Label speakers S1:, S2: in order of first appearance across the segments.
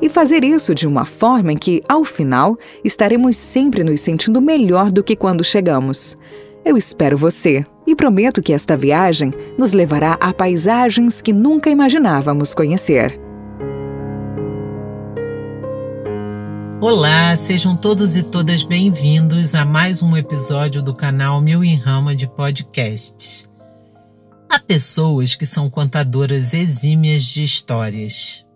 S1: e fazer isso de uma forma em que, ao final, estaremos sempre nos sentindo melhor do que quando chegamos. Eu espero você e prometo que esta viagem nos levará a paisagens que nunca imaginávamos conhecer.
S2: Olá, sejam todos e todas bem-vindos a mais um episódio do canal Mil em Rama de Podcasts. Há pessoas que são contadoras exímias de histórias,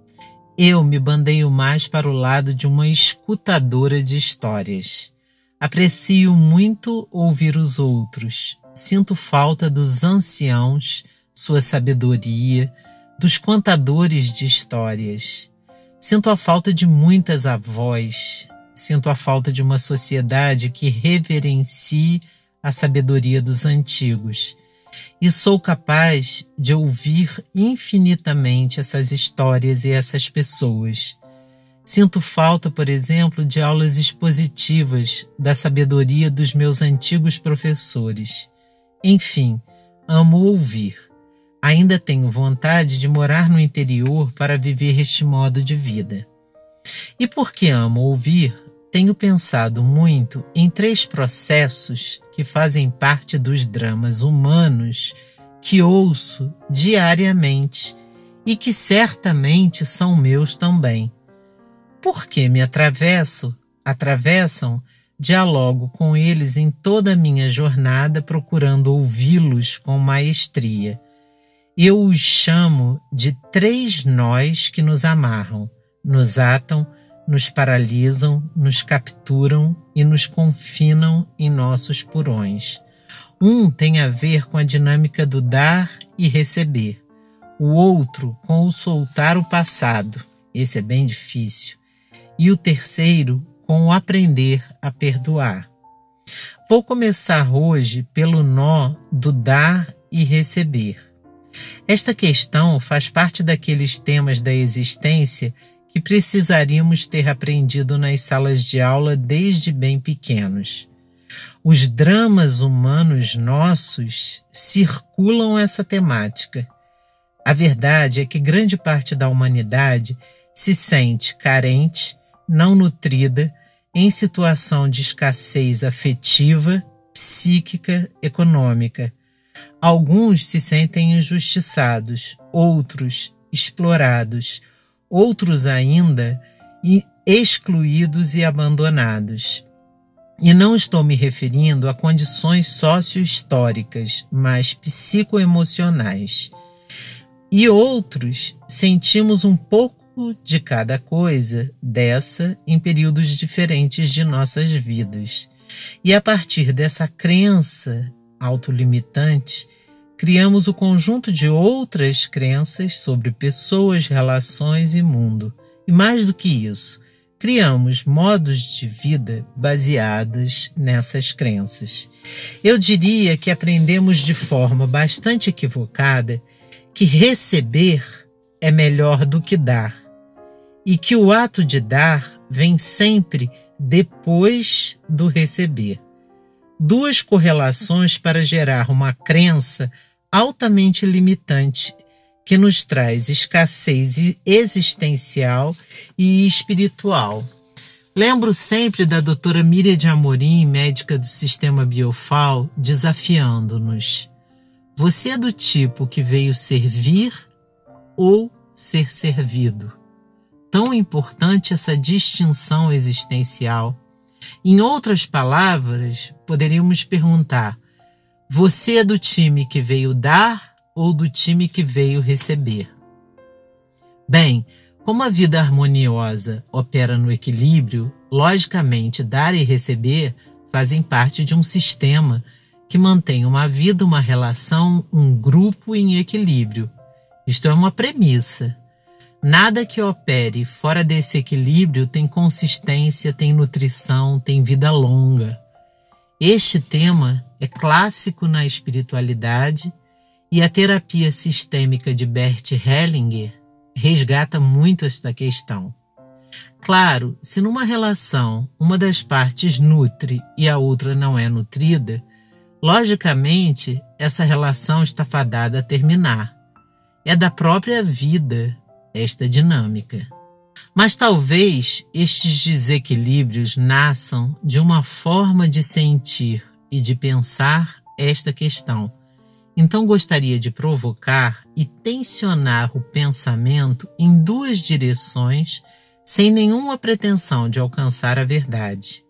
S2: eu me bandeio mais para o lado de uma escutadora de histórias. Aprecio muito ouvir os outros. Sinto falta dos anciãos, sua sabedoria, dos contadores de histórias. Sinto a falta de muitas avós. Sinto a falta de uma sociedade que reverencie a sabedoria dos antigos e sou capaz de ouvir infinitamente essas histórias e essas pessoas. Sinto falta, por exemplo, de aulas expositivas da sabedoria dos meus antigos professores. Enfim, amo ouvir. Ainda tenho vontade de morar no interior para viver este modo de vida. E porque amo ouvir, tenho pensado muito em três processos que fazem parte dos dramas humanos que ouço diariamente e que certamente são meus também. Porque me atravesso, atravessam, dialogo com eles em toda a minha jornada procurando ouvi-los com maestria. Eu os chamo de três nós que nos amarram, nos atam, nos paralisam, nos capturam e nos confinam em nossos purões. Um tem a ver com a dinâmica do dar e receber, o outro com o soltar o passado, esse é bem difícil, e o terceiro com o aprender a perdoar. Vou começar hoje pelo nó do dar e receber. Esta questão faz parte daqueles temas da existência que precisaríamos ter aprendido nas salas de aula desde bem pequenos. Os dramas humanos nossos circulam essa temática. A verdade é que grande parte da humanidade se sente carente, não nutrida, em situação de escassez afetiva, psíquica, econômica. Alguns se sentem injustiçados, outros explorados, outros ainda excluídos e abandonados. E não estou me referindo a condições sociohistóricas, mas psicoemocionais. E outros sentimos um pouco de cada coisa dessa em períodos diferentes de nossas vidas. E a partir dessa crença autolimitante, criamos o conjunto de outras crenças sobre pessoas, relações e mundo. E mais do que isso, criamos modos de vida baseados nessas crenças. Eu diria que aprendemos de forma bastante equivocada que receber é melhor do que dar e que o ato de dar vem sempre depois do receber. Duas correlações para gerar uma crença altamente limitante que nos traz escassez existencial e espiritual. Lembro sempre da doutora Miriam de Amorim, médica do sistema Biofal, desafiando-nos. Você é do tipo que veio servir ou ser servido? Tão importante essa distinção existencial. Em outras palavras, poderíamos perguntar: você é do time que veio dar ou do time que veio receber? Bem, como a vida harmoniosa opera no equilíbrio, logicamente dar e receber fazem parte de um sistema que mantém uma vida, uma relação, um grupo em equilíbrio. Isto é uma premissa. Nada que opere fora desse equilíbrio tem consistência, tem nutrição, tem vida longa. Este tema é clássico na espiritualidade e a terapia sistêmica de Bert Hellinger resgata muito esta questão. Claro, se numa relação uma das partes nutre e a outra não é nutrida, logicamente essa relação está fadada a terminar. É da própria vida esta dinâmica. Mas talvez estes desequilíbrios nasçam de uma forma de sentir e de pensar esta questão. Então gostaria de provocar e tensionar o pensamento em duas direções, sem nenhuma pretensão de alcançar a verdade.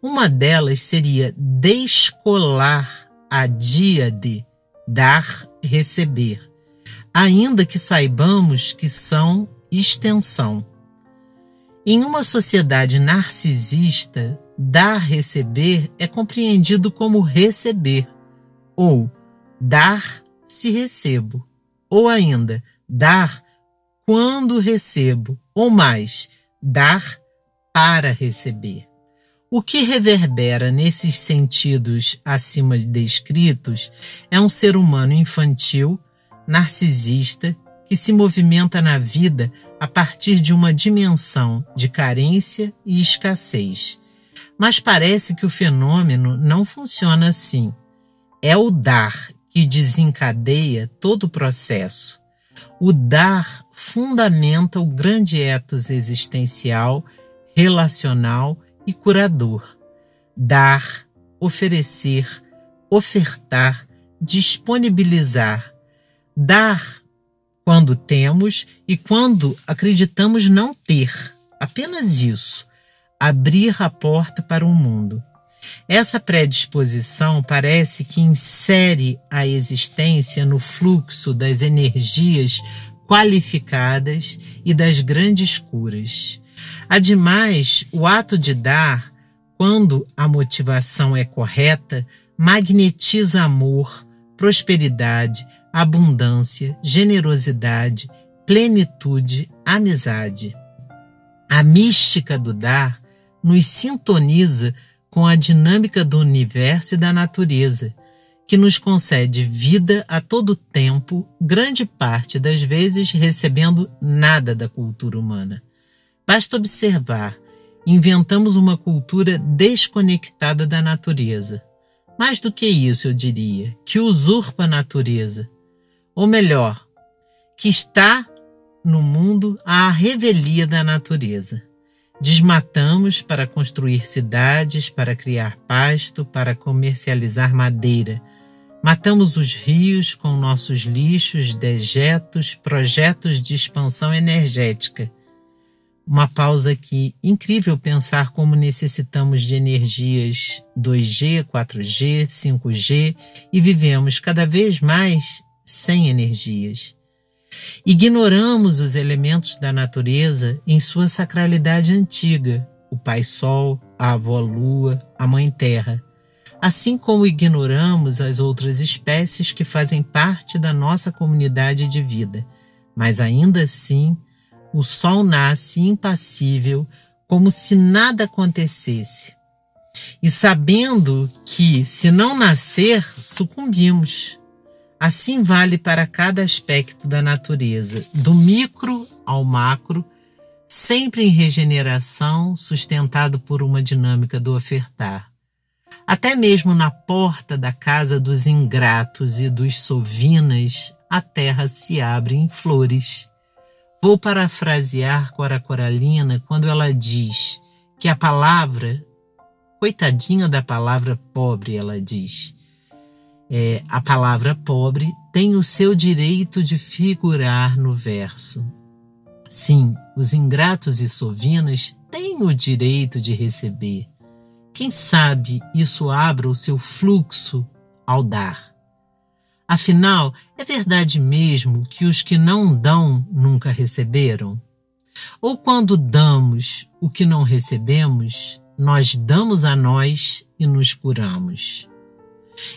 S2: Uma delas seria descolar a díade dar-receber ainda que saibamos que são extensão. Em uma sociedade narcisista, dar-receber é compreendido como receber, ou dar se recebo, ou ainda dar quando recebo, ou mais, dar para receber. O que reverbera nesses sentidos acima descritos é um ser humano infantil narcisista que se movimenta na vida a partir de uma dimensão de carência e escassez. Mas parece que o fenômeno não funciona assim. É o dar que desencadeia todo o processo. O dar fundamenta o grande ethos existencial, relacional e curador. Dar, oferecer, ofertar, disponibilizar, dar quando temos e quando acreditamos não ter. Apenas isso. Abrir a porta para o mundo. Essa predisposição parece que insere a existência no fluxo das energias qualificadas e das grandes curas. Ademais, o ato de dar, quando a motivação é correta, magnetiza amor, prosperidade, abundância, generosidade, plenitude, amizade. A mística do dar nos sintoniza com a dinâmica do universo e da natureza, que nos concede vida a todo tempo, grande parte das vezes recebendo nada da cultura humana. Basta observar, inventamos uma cultura desconectada da natureza. Mais do que isso, eu diria, que usurpa a natureza, ou melhor, que está no mundo à revelia da natureza. Desmatamos para construir cidades, para criar pasto, para comercializar madeira. Matamos os rios com nossos lixos, dejetos, projetos de expansão energética. Uma pausa aqui. Incrível pensar como necessitamos de energias 2G, 4G, 5G e vivemos cada vez mais sem energias. Ignoramos os elementos da natureza em sua sacralidade antiga, o Pai Sol, a Avó Lua, a Mãe Terra, assim como ignoramos as outras espécies que fazem parte da nossa comunidade de vida. Mas ainda assim, o Sol nasce impassível, como se nada acontecesse. E sabendo que, se não nascer, sucumbimos Assim vale para cada aspecto da natureza, do micro ao macro, sempre em regeneração, sustentado por uma dinâmica do ofertar. Até mesmo na porta da casa dos ingratos e dos sovinas, a terra se abre em flores. Vou parafrasear Cora Coralina quando ela diz que a palavra, coitadinha da palavra pobre, ela diz, é, a palavra pobre tem o seu direito de figurar no verso. Sim, os ingratos e sovinas têm o direito de receber. Quem sabe isso abra o seu fluxo ao dar. Afinal, é verdade mesmo que os que não dão nunca receberam? Ou quando damos o que não recebemos, nós damos a nós e nos curamos?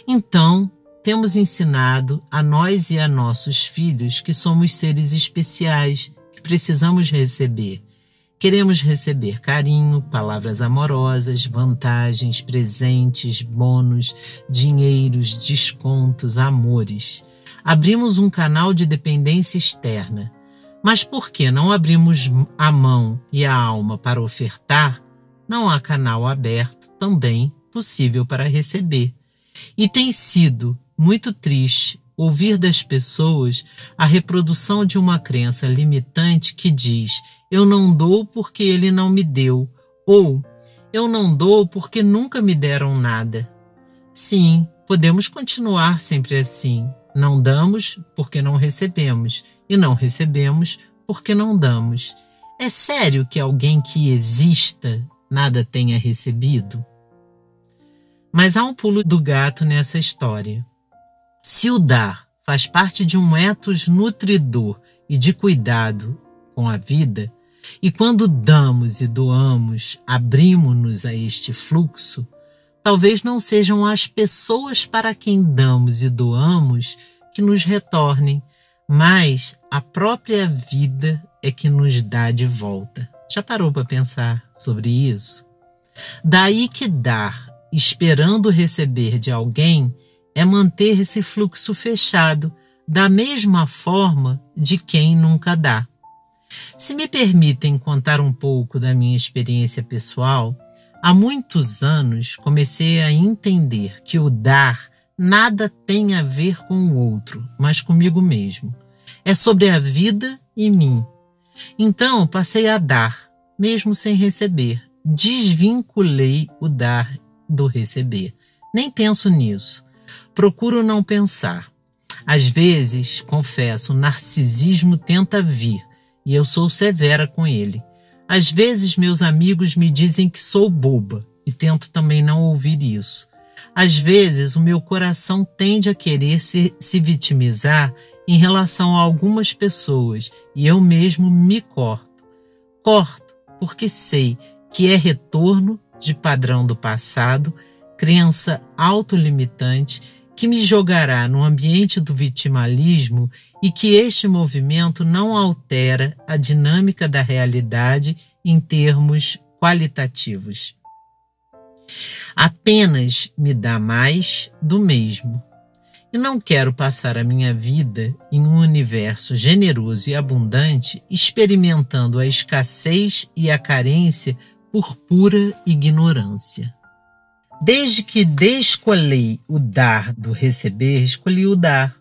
S2: Então, temos ensinado a nós e a nossos filhos que somos seres especiais, que precisamos receber. Queremos receber carinho, palavras amorosas, vantagens, presentes, bônus, dinheiros, descontos, amores. Abrimos um canal de dependência externa. Mas por que não abrimos a mão e a alma para ofertar? Não há canal aberto também possível para receber. E tem sido muito triste ouvir das pessoas a reprodução de uma crença limitante que diz: eu não dou porque ele não me deu, ou eu não dou porque nunca me deram nada. Sim, podemos continuar sempre assim. Não damos porque não recebemos, e não recebemos porque não damos. É sério que alguém que exista nada tenha recebido? Mas há um pulo do gato nessa história. Se o dar faz parte de um ethos nutridor e de cuidado com a vida, e quando damos e doamos, abrimos-nos a este fluxo, talvez não sejam as pessoas para quem damos e doamos que nos retornem, mas a própria vida é que nos dá de volta. Já parou para pensar sobre isso? Daí que dar, esperando receber de alguém, é manter esse fluxo fechado, da mesma forma de quem nunca dá. Se me permitem contar um pouco da minha experiência pessoal, há muitos anos comecei a entender que o dar nada tem a ver com o outro, mas comigo mesmo. É sobre a vida e mim. Então passei a dar, mesmo sem receber. Desvinculei o dar do receber. Nem penso nisso. Procuro não pensar. Às vezes, confesso, o narcisismo tenta vir e eu sou severa com ele. Às vezes, meus amigos me dizem que sou boba e tento também não ouvir isso. Às vezes, o meu coração tende a querer se, se vitimizar em relação a algumas pessoas e eu mesmo me corto. Corto porque sei que é retorno de padrão do passado, crença autolimitante que me jogará no ambiente do vitimalismo e que este movimento não altera a dinâmica da realidade em termos qualitativos. Apenas me dá mais do mesmo. E não quero passar a minha vida em um universo generoso e abundante, experimentando a escassez e a carência por pura ignorância. Desde que descolhei o dar do receber, escolhi o dar.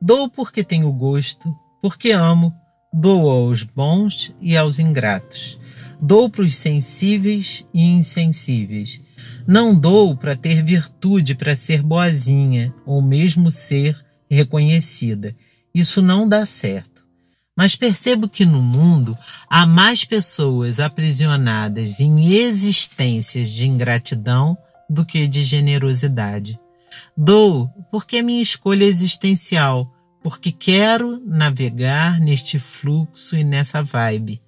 S2: Dou porque tenho gosto, porque amo, dou aos bons e aos ingratos. Dou para os sensíveis e insensíveis. Não dou para ter virtude, para ser boazinha, ou mesmo ser reconhecida. Isso não dá certo. Mas percebo que no mundo há mais pessoas aprisionadas em existências de ingratidão do que de generosidade. Dou porque é minha escolha existencial, porque quero navegar neste fluxo e nessa vibe.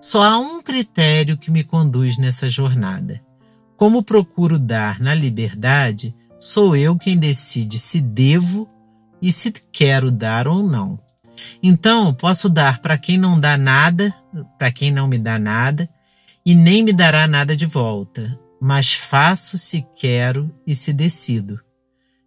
S2: Só há um critério que me conduz nessa jornada. Como procuro dar na liberdade, sou eu quem decide se devo e se quero dar ou não. Então, posso dar para quem não dá nada, para quem não me dá nada, e nem me dará nada de volta mas faço se quero e se decido.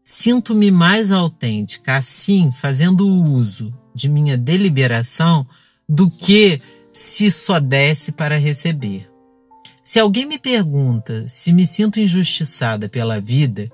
S2: Sinto-me mais autêntica assim, fazendo uso de minha deliberação, do que se só desse para receber. Se alguém me pergunta se me sinto injustiçada pela vida,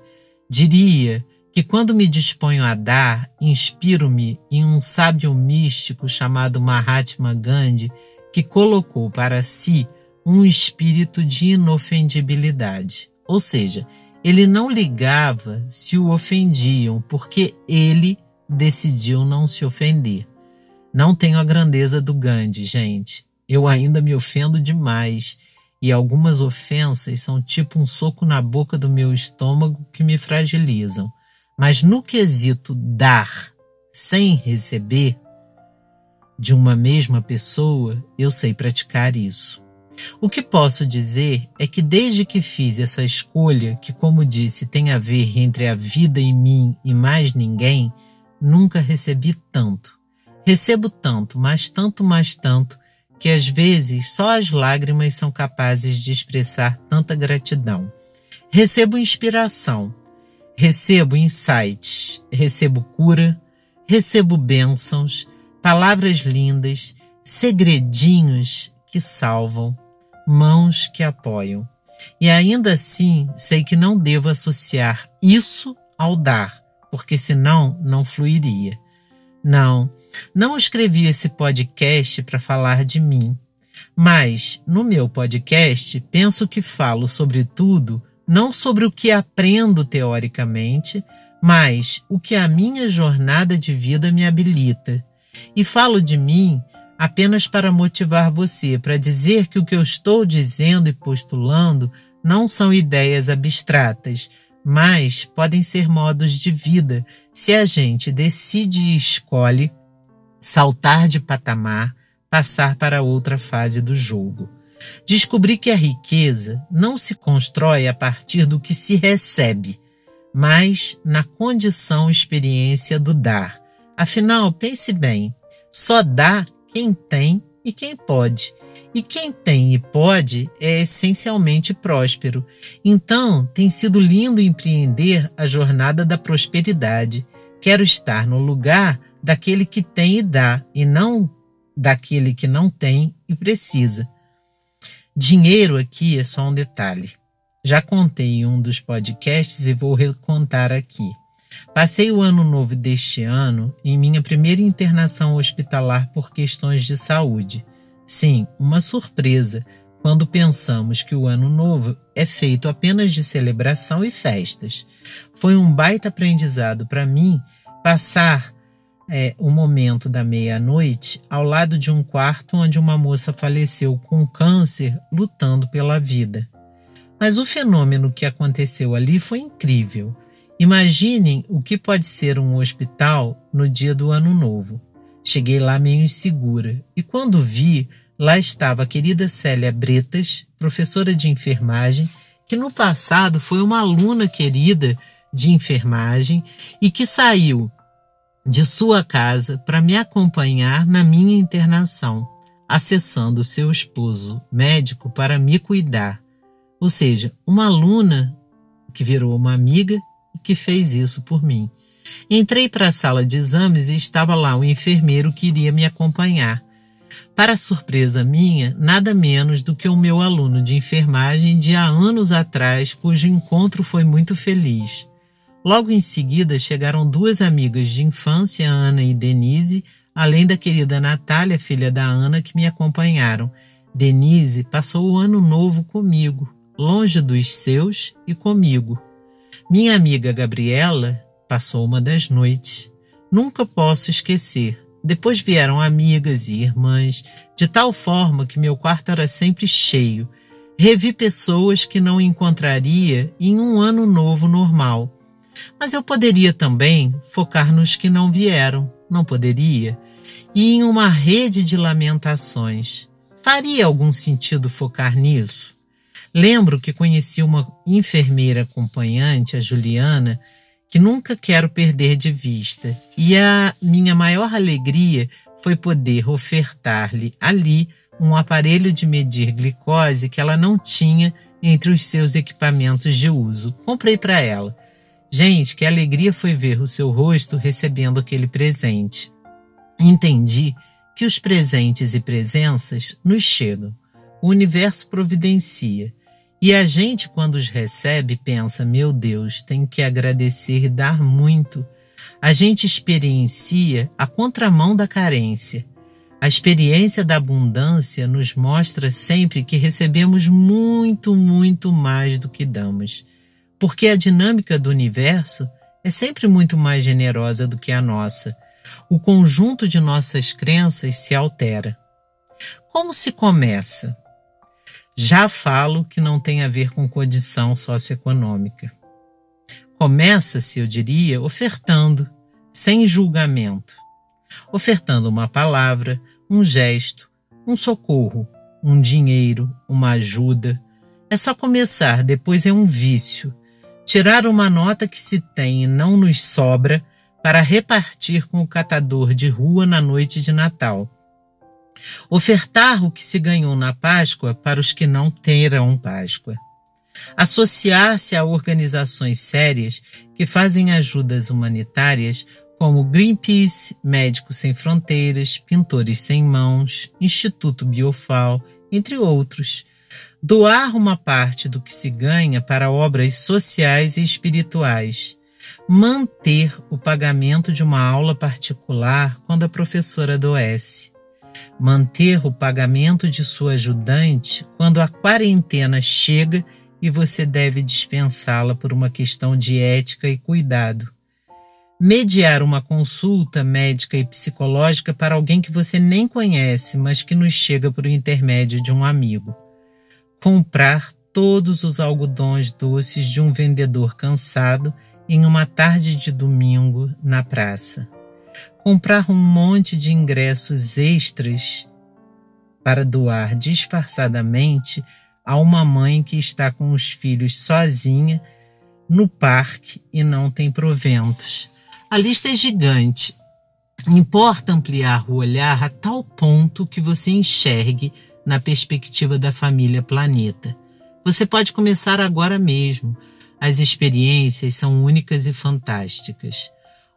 S2: diria que quando me disponho a dar, inspiro-me em um sábio místico chamado Mahatma Gandhi, que colocou para si um espírito de inofendibilidade. Ou seja, ele não ligava se o ofendiam, porque ele decidiu não se ofender. Não tenho a grandeza do Gandhi, gente. Eu ainda me ofendo demais. E algumas ofensas são tipo um soco na boca do meu estômago que me fragilizam. Mas no quesito dar sem receber de uma mesma pessoa, eu sei praticar isso. O que posso dizer é que desde que fiz essa escolha, que, como disse, tem a ver entre a vida e mim e mais ninguém, nunca recebi tanto. Recebo tanto, mas tanto, mais tanto, que às vezes só as lágrimas são capazes de expressar tanta gratidão. Recebo inspiração, recebo insights, recebo cura, recebo bênçãos, palavras lindas, segredinhos que salvam, mãos que apoiam. E ainda assim, sei que não devo associar isso ao dar, porque senão não fluiria. Não, não escrevi esse podcast para falar de mim, mas no meu podcast penso que falo sobre tudo, não sobre o que aprendo teoricamente, mas o que a minha jornada de vida me habilita. E falo de mim apenas para motivar você, para dizer que o que eu estou dizendo e postulando não são ideias abstratas, mas podem ser modos de vida se a gente decide e escolhe saltar de patamar, passar para outra fase do jogo. Descobri que a riqueza não se constrói a partir do que se recebe, mas na condição experiência do dar. Afinal, pense bem, só dá quem tem e quem pode. E quem tem e pode é essencialmente próspero. Então, tem sido lindo empreender a jornada da prosperidade. Quero estar no lugar daquele que tem e dá, e não daquele que não tem e precisa. Dinheiro aqui é só um detalhe. Já contei em um dos podcasts e vou recontar aqui. Passei o ano novo deste ano em minha primeira internação hospitalar por questões de saúde. Sim, uma surpresa quando pensamos que o ano novo é feito apenas de celebração e festas. Foi um baita aprendizado para mim passar é, o momento da meia-noite ao lado de um quarto onde uma moça faleceu com câncer lutando pela vida. Mas o fenômeno que aconteceu ali foi incrível. Imaginem o que pode ser um hospital no dia do Ano Novo. Cheguei lá meio insegura e quando vi, lá estava a querida Célia Bretas, professora de enfermagem, que no passado foi uma aluna querida de enfermagem e que saiu de sua casa para me acompanhar na minha internação, acessando seu esposo médico para me cuidar. Ou seja, uma aluna que virou uma amiga e que fez isso por mim. Entrei para a sala de exames e estava lá o enfermeiro que iria me acompanhar. Para surpresa minha, nada menos do que o meu aluno de enfermagem de há anos atrás, cujo encontro foi muito feliz. Logo em seguida chegaram duas amigas de infância, Ana e Denise, além da querida Natália, filha da Ana, que me acompanharam. Denise passou o ano novo comigo, longe dos seus e comigo. Minha amiga Gabriela passou uma das noites. Nunca posso esquecer. Depois vieram amigas e irmãs, de tal forma que meu quarto era sempre cheio. Revi pessoas que não encontraria em um ano novo normal. Mas eu poderia também focar nos que não vieram, não poderia? E em uma rede de lamentações. Faria algum sentido focar nisso? Lembro que conheci uma enfermeira acompanhante, a Juliana, que nunca quero perder de vista, e a minha maior alegria foi poder ofertar-lhe ali um aparelho de medir glicose que ela não tinha entre os seus equipamentos de uso. Comprei para ela. Gente, que alegria foi ver o seu rosto recebendo aquele presente. Entendi que os presentes e presenças nos chegam. O universo providencia. E a gente, quando os recebe, pensa: meu Deus, tenho que agradecer e dar muito. A gente experiencia a contramão da carência. A experiência da abundância nos mostra sempre que recebemos muito, muito mais do que damos porque a dinâmica do universo é sempre muito mais generosa do que a nossa. O conjunto de nossas crenças se altera. Como se começa? Já falo que não tem a ver com condição socioeconômica. Começa-se, eu diria, ofertando, sem julgamento. Ofertando uma palavra, um gesto, um socorro, um dinheiro, uma ajuda. É só começar, depois é um vício Tirar uma nota que se tem e não nos sobra para repartir com o catador de rua na noite de Natal. Ofertar o que se ganhou na Páscoa para os que não terão Páscoa. Associar-se a organizações sérias que fazem ajudas humanitárias como Greenpeace, Médicos Sem Fronteiras, Pintores Sem Mãos, Instituto Biofal, entre outros. Doar uma parte do que se ganha para obras sociais e espirituais. Manter o pagamento de uma aula particular quando a professora adoece. Manter o pagamento de sua ajudante quando a quarentena chega e você deve dispensá-la por uma questão de ética e cuidado mediar uma consulta médica e psicológica para alguém que você nem conhece, mas que nos chega por intermédio de um amigo. Comprar todos os algodões doces de um vendedor cansado em uma tarde de domingo na praça. Comprar um monte de ingressos extras para doar disfarçadamente a uma mãe que está com os filhos sozinha no parque e não tem proventos a lista é gigante. Importa ampliar o olhar a tal ponto que você enxergue na perspectiva da família planeta. Você pode começar agora mesmo. As experiências são únicas e fantásticas.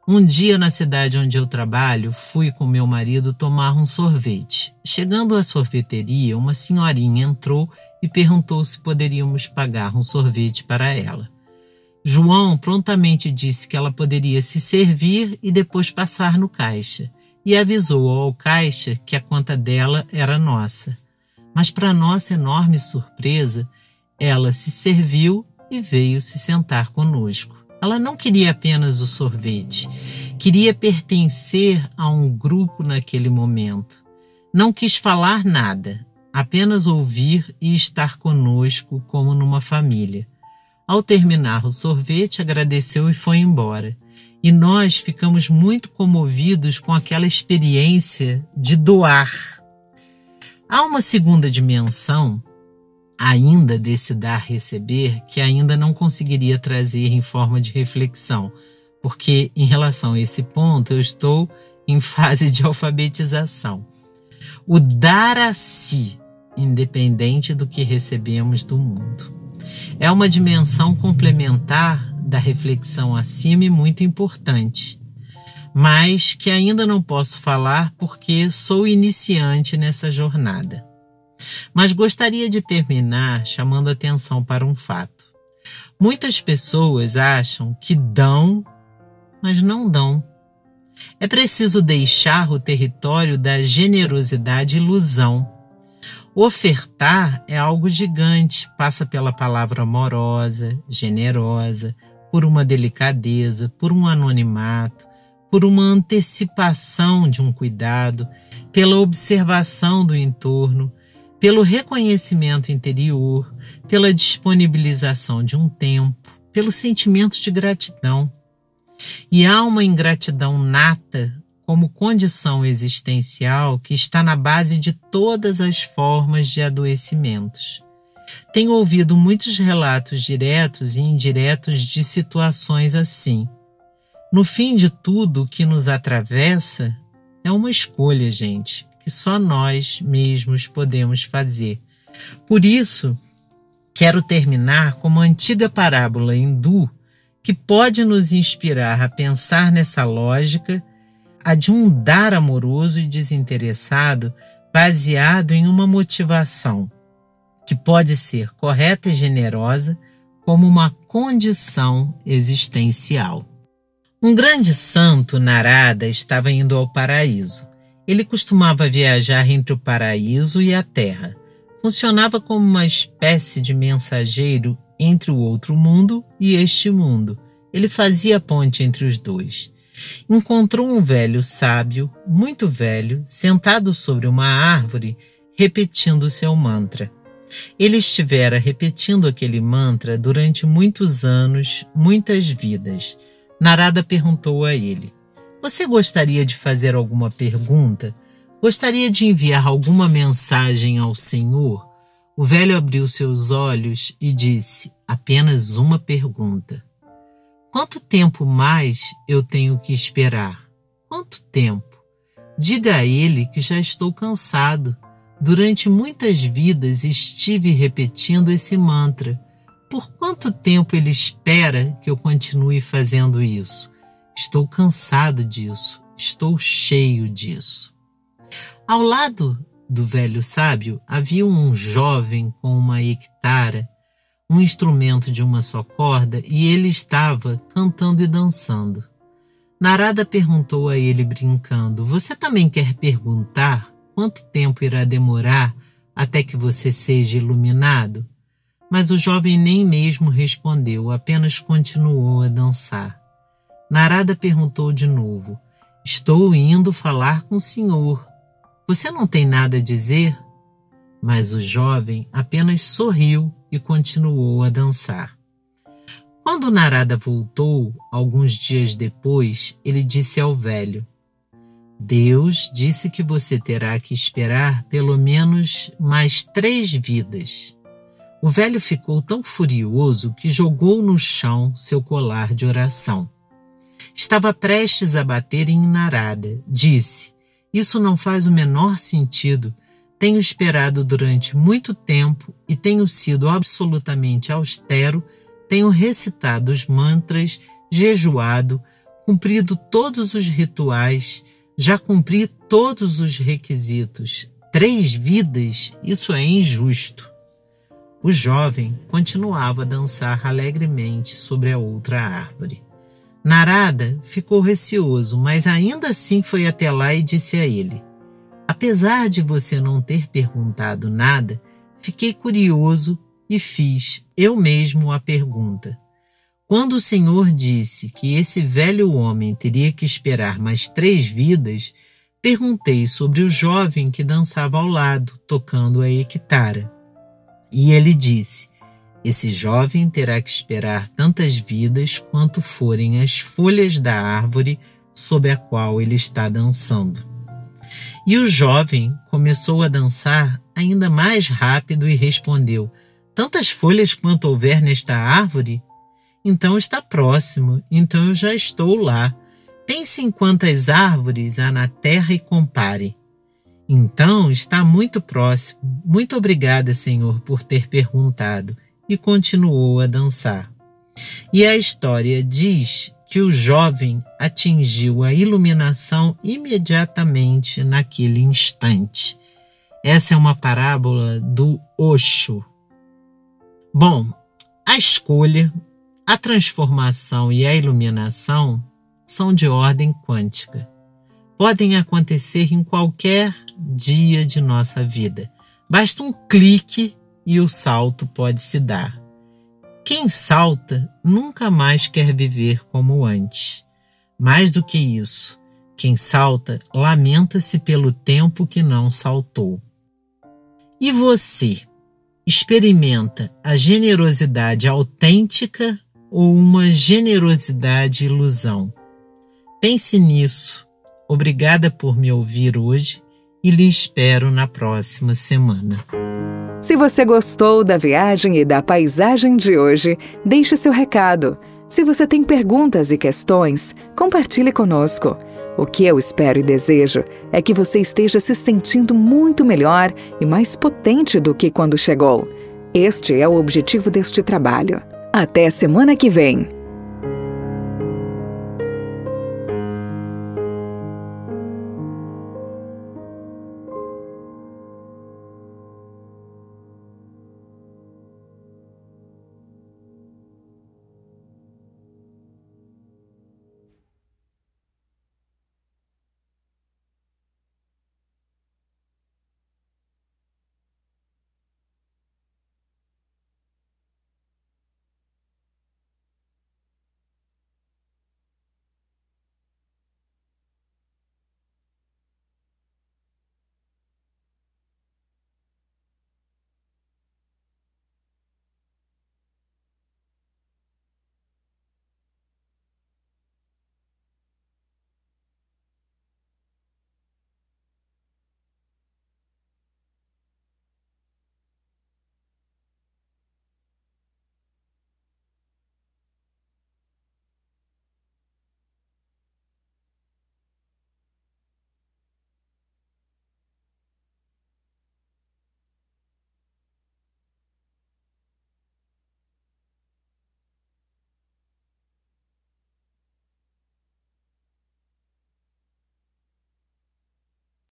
S2: Um dia na cidade onde eu trabalho, fui com meu marido tomar um sorvete. Chegando à sorveteria, uma senhorinha entrou e perguntou se poderíamos pagar um sorvete para ela. João prontamente disse que ela poderia se servir e depois passar no caixa, e avisou ao caixa que a conta dela era nossa. Mas, para nossa enorme surpresa, ela se serviu e veio se sentar conosco. Ela não queria apenas o sorvete, queria pertencer a um grupo naquele momento. Não quis falar nada, apenas ouvir e estar conosco como numa família. Ao terminar o sorvete, agradeceu e foi embora. E nós ficamos muito comovidos com aquela experiência de doar. Há uma segunda dimensão, ainda desse dar-receber, que ainda não conseguiria trazer em forma de reflexão, porque em relação a esse ponto eu estou em fase de alfabetização. O dar a si, independente do que recebemos do mundo. É uma dimensão complementar da reflexão acima e muito importante, mas que ainda não posso falar porque sou iniciante nessa jornada. Mas gostaria de terminar chamando atenção para um fato. Muitas pessoas acham que dão, mas não dão. É preciso deixar o território da generosidade ilusão Ofertar é algo gigante, passa pela palavra amorosa, generosa, por uma delicadeza, por um anonimato, por uma antecipação de um cuidado, pela observação do entorno, pelo reconhecimento interior, pela disponibilização de um tempo, pelo sentimento de gratidão. E há uma ingratidão nata como condição existencial que está na base de todas as formas de adoecimentos. Tenho ouvido muitos relatos diretos e indiretos de situações assim. No fim de tudo o que nos atravessa é uma escolha, gente, que só nós mesmos podemos fazer. Por isso, quero terminar com uma antiga parábola hindu que pode nos inspirar a pensar nessa lógica a de um dar amoroso e desinteressado baseado em uma motivação que pode ser correta e generosa como uma condição existencial. Um grande santo, Narada, estava indo ao paraíso. Ele costumava viajar entre o paraíso e a terra. Funcionava como uma espécie de mensageiro entre o outro mundo e este mundo. Ele fazia ponte entre os dois encontrou um velho sábio, muito velho, sentado sobre uma árvore, repetindo seu mantra. Ele estivera repetindo aquele mantra durante muitos anos, muitas vidas. Narada perguntou a ele: Você gostaria de fazer alguma pergunta? Gostaria de enviar alguma mensagem ao Senhor? O velho abriu seus olhos e disse: Apenas uma pergunta. Quanto tempo mais eu tenho que esperar? Quanto tempo? Diga a ele que já estou cansado. Durante muitas vidas estive repetindo esse mantra. Por quanto tempo ele espera que eu continue fazendo isso? Estou cansado disso. Estou cheio disso. Ao lado do velho sábio havia um jovem com uma hectara um instrumento de uma só corda e ele estava cantando e dançando. Narada perguntou a ele brincando: Você também quer perguntar quanto tempo irá demorar até que você seja iluminado? Mas o jovem nem mesmo respondeu, apenas continuou a dançar. Narada perguntou de novo: Estou indo falar com o senhor. Você não tem nada a dizer? Mas o jovem apenas sorriu e continuou a dançar. Quando Narada voltou, alguns dias depois, ele disse ao velho: Deus disse que você terá que esperar pelo menos mais três vidas. O velho ficou tão furioso que jogou no chão seu colar de oração. Estava prestes a bater em Narada. Disse: Isso não faz o menor sentido. Tenho esperado durante muito tempo e tenho sido absolutamente austero, tenho recitado os mantras, jejuado, cumprido todos os rituais, já cumpri todos os requisitos. Três vidas, isso é injusto. O jovem continuava a dançar alegremente sobre a outra árvore. Narada ficou receoso, mas ainda assim foi até lá e disse a ele: Apesar de você não ter perguntado nada, fiquei curioso e fiz eu mesmo a pergunta. Quando o Senhor disse que esse velho homem teria que esperar mais três vidas, perguntei sobre o jovem que dançava ao lado, tocando a equitara. E ele disse: Esse jovem terá que esperar tantas vidas quanto forem as folhas da árvore sob a qual ele está dançando. E o jovem começou a dançar ainda mais rápido e respondeu: Tantas folhas quanto houver nesta árvore? Então está próximo, então eu já estou lá. Pense em quantas árvores há na terra e compare. Então está muito próximo. Muito obrigada, Senhor, por ter perguntado. E continuou a dançar. E a história diz que o jovem atingiu a iluminação imediatamente naquele instante. Essa é uma parábola do Osho. Bom, a escolha, a transformação e a iluminação são de ordem quântica. Podem acontecer em qualquer dia de nossa vida. Basta um clique e o salto pode se dar. Quem salta nunca mais quer viver como antes. Mais do que isso, quem salta lamenta-se pelo tempo que não saltou. E você? Experimenta a generosidade autêntica ou uma generosidade ilusão? Pense nisso. Obrigada por me ouvir hoje e lhe espero na próxima semana.
S1: Se você gostou da viagem e da paisagem de hoje, deixe seu recado. Se você tem perguntas e questões, compartilhe conosco. O que eu espero e desejo é que você esteja se sentindo muito melhor e mais potente do que quando chegou. Este é o objetivo deste trabalho. Até semana que vem!